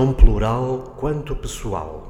tão plural quanto pessoal.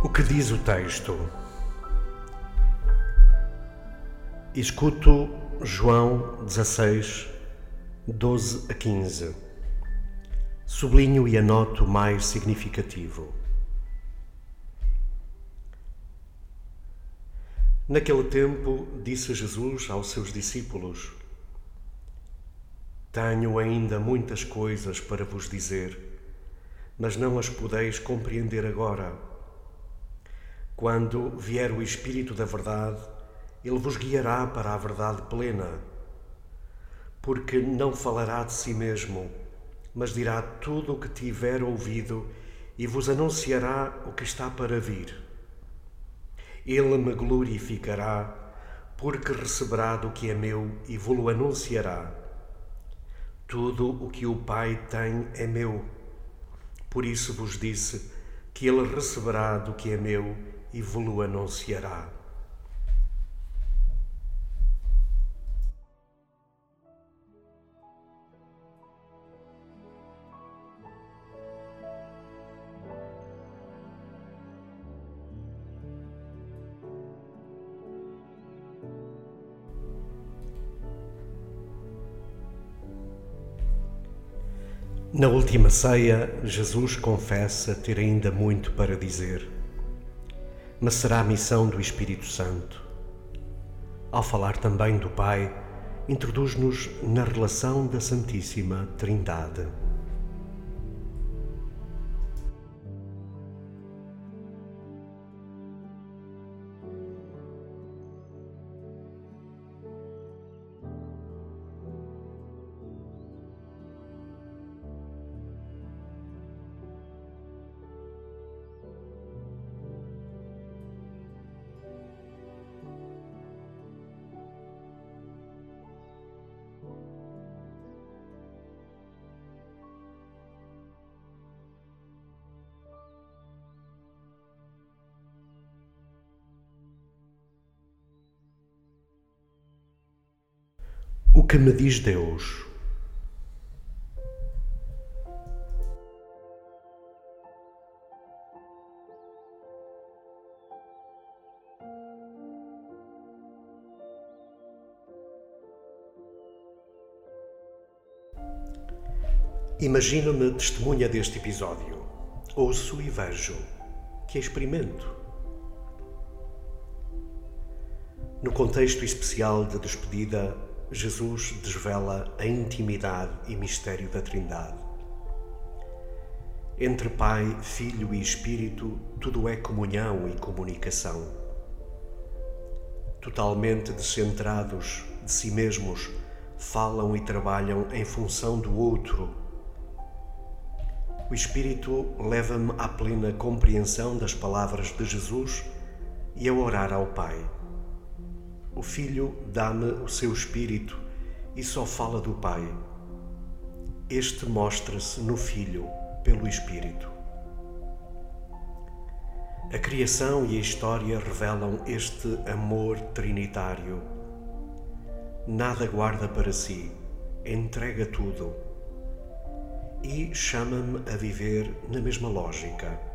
O que diz o texto? Escuto João 16, 12 a 15. Sublinho e anoto o mais significativo. Naquele tempo, disse Jesus aos seus discípulos: Tenho ainda muitas coisas para vos dizer, mas não as podeis compreender agora. Quando vier o Espírito da Verdade, ele vos guiará para a verdade plena, porque não falará de si mesmo, mas dirá tudo o que tiver ouvido e vos anunciará o que está para vir. Ele me glorificará, porque receberá do que é meu e vos-lo anunciará. Tudo o que o Pai tem é meu. Por isso vos disse que ele receberá do que é meu e vos-lo anunciará. Na última ceia, Jesus confessa ter ainda muito para dizer mas será a missão do Espírito Santo. Ao falar também do Pai, introduz-nos na relação da Santíssima Trindade. Que me diz Deus? Imagino-me testemunha deste episódio. Ouço e vejo que experimento. No contexto especial de despedida, Jesus desvela a intimidade e mistério da Trindade. Entre Pai, Filho e Espírito, tudo é comunhão e comunicação. Totalmente descentrados de si mesmos, falam e trabalham em função do outro. O Espírito leva-me à plena compreensão das palavras de Jesus e a orar ao Pai. O Filho dá-me o seu Espírito e só fala do Pai. Este mostra-se no Filho pelo Espírito. A criação e a história revelam este amor trinitário. Nada guarda para si, entrega tudo e chama-me a viver na mesma lógica.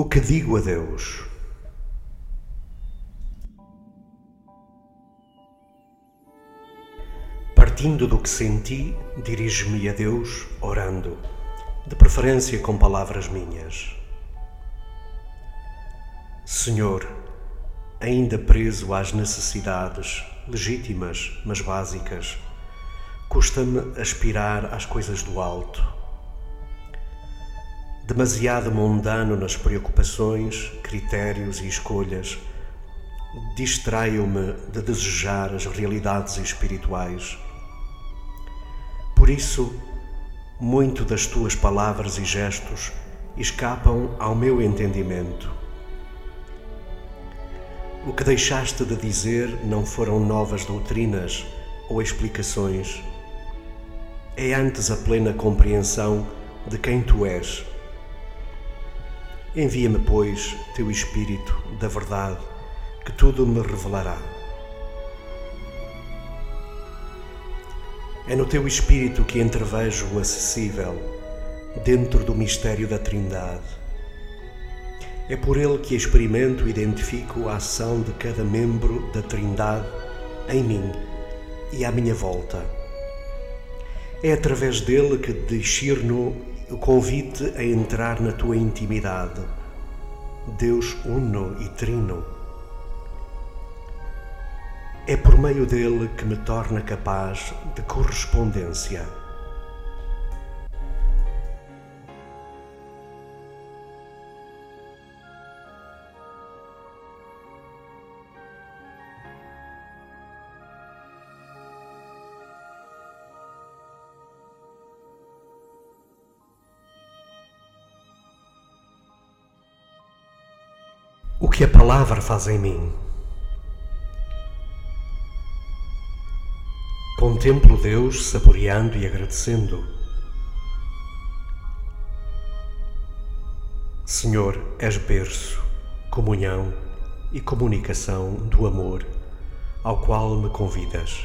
O que digo a Deus? Partindo do que senti, dirijo-me a Deus orando, de preferência com palavras minhas. Senhor, ainda preso às necessidades legítimas, mas básicas, custa-me aspirar às coisas do alto demasiado mundano nas preocupações, critérios e escolhas, distraio-me de desejar as realidades espirituais. Por isso, muito das tuas palavras e gestos escapam ao meu entendimento. O que deixaste de dizer não foram novas doutrinas ou explicações. É antes a plena compreensão de quem tu és Envia-me, pois, teu Espírito da verdade, que tudo me revelará. É no teu Espírito que entrevejo o acessível, dentro do mistério da Trindade. É por ele que experimento e identifico a ação de cada membro da Trindade em mim e à minha volta. É através dele que discerno convite a entrar na tua intimidade. Deus uno e trino. É por meio dele que me torna capaz de correspondência. O que a palavra faz em mim. Contemplo Deus saboreando e agradecendo. Senhor, és berço, comunhão e comunicação do amor ao qual me convidas.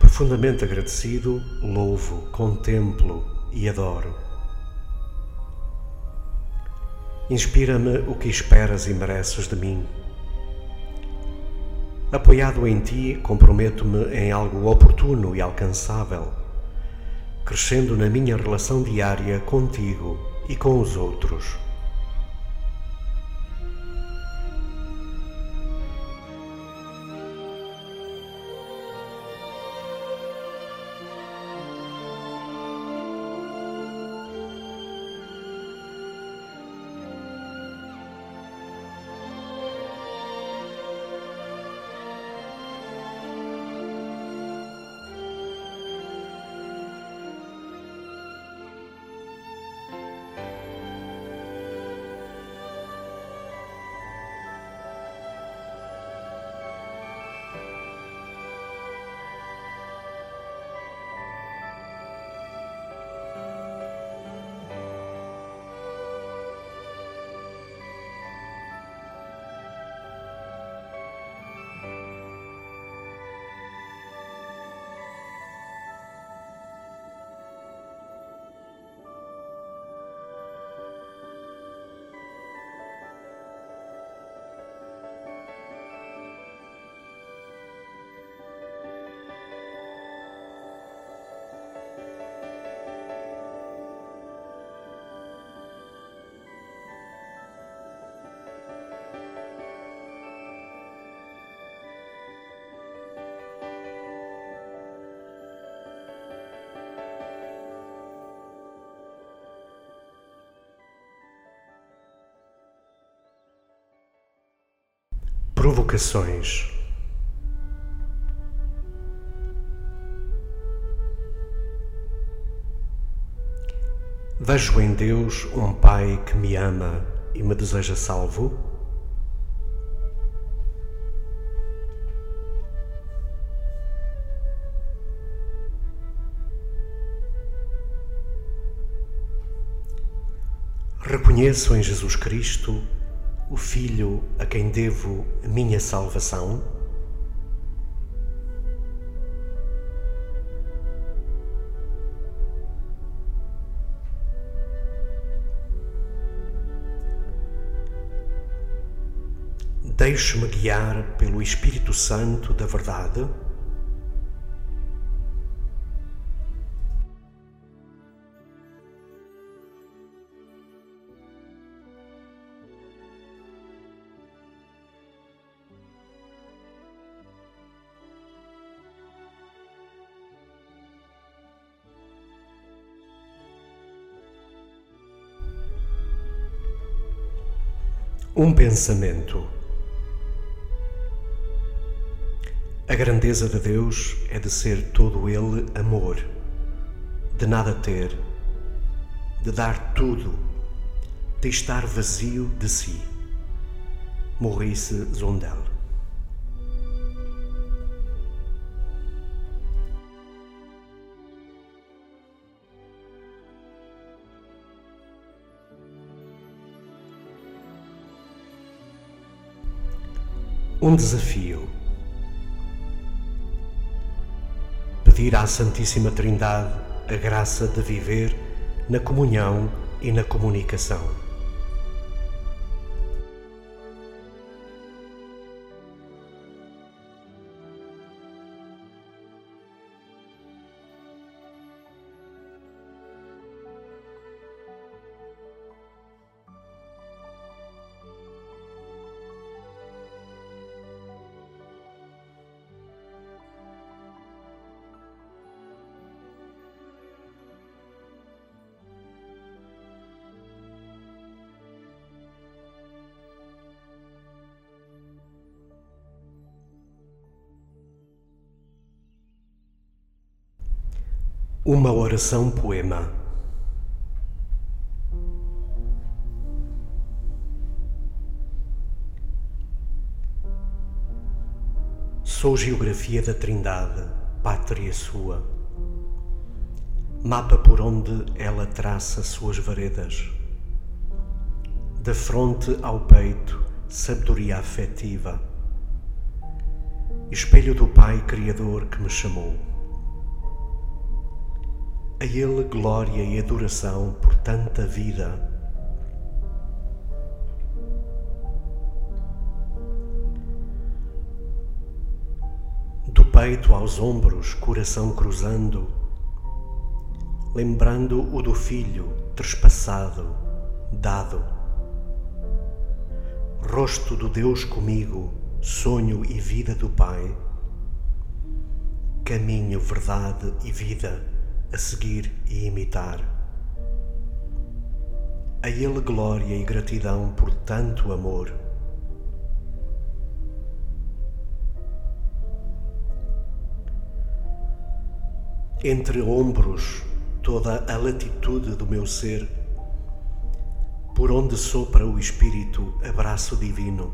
Profundamente agradecido, louvo, contemplo e adoro Inspira-me o que esperas e mereces de mim. Apoiado em ti, comprometo-me em algo oportuno e alcançável, crescendo na minha relação diária contigo e com os outros. Provocações. Vejo em Deus um Pai que me ama e me deseja salvo? Reconheço em Jesus Cristo o Filho a quem devo minha salvação? Deixo-me guiar pelo Espírito Santo da Verdade? Um pensamento. A grandeza de Deus é de ser todo Ele amor, de nada ter, de dar tudo, de estar vazio de si. Maurice Zondel. Um desafio. Pedir à Santíssima Trindade a graça de viver na comunhão e na comunicação. Uma oração poema. Sou geografia da Trindade, pátria sua, mapa por onde ela traça suas veredas. Da fronte ao peito, sabedoria afetiva, espelho do Pai Criador que me chamou a Ele glória e adoração por tanta vida. Do peito aos ombros, coração cruzando, lembrando o do filho trespassado, dado. Rosto do Deus comigo, sonho e vida do Pai, caminho, verdade e vida a seguir e imitar. A Ele glória e gratidão por tanto amor. Entre ombros, toda a latitude do meu ser, por onde sopra o Espírito, abraço divino,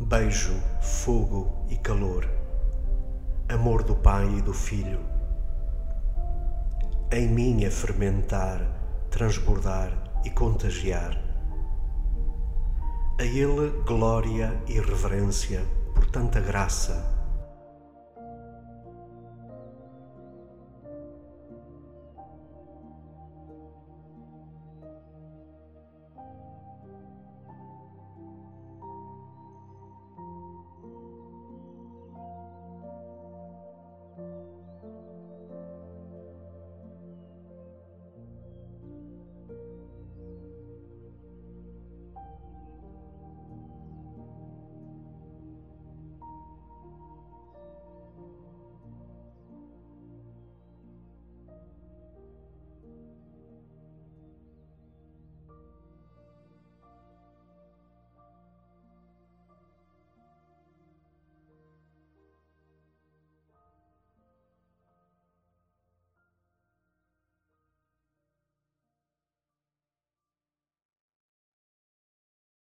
beijo, fogo e calor, amor do Pai e do Filho, em mim a fermentar, transbordar e contagiar. A Ele glória e reverência por tanta graça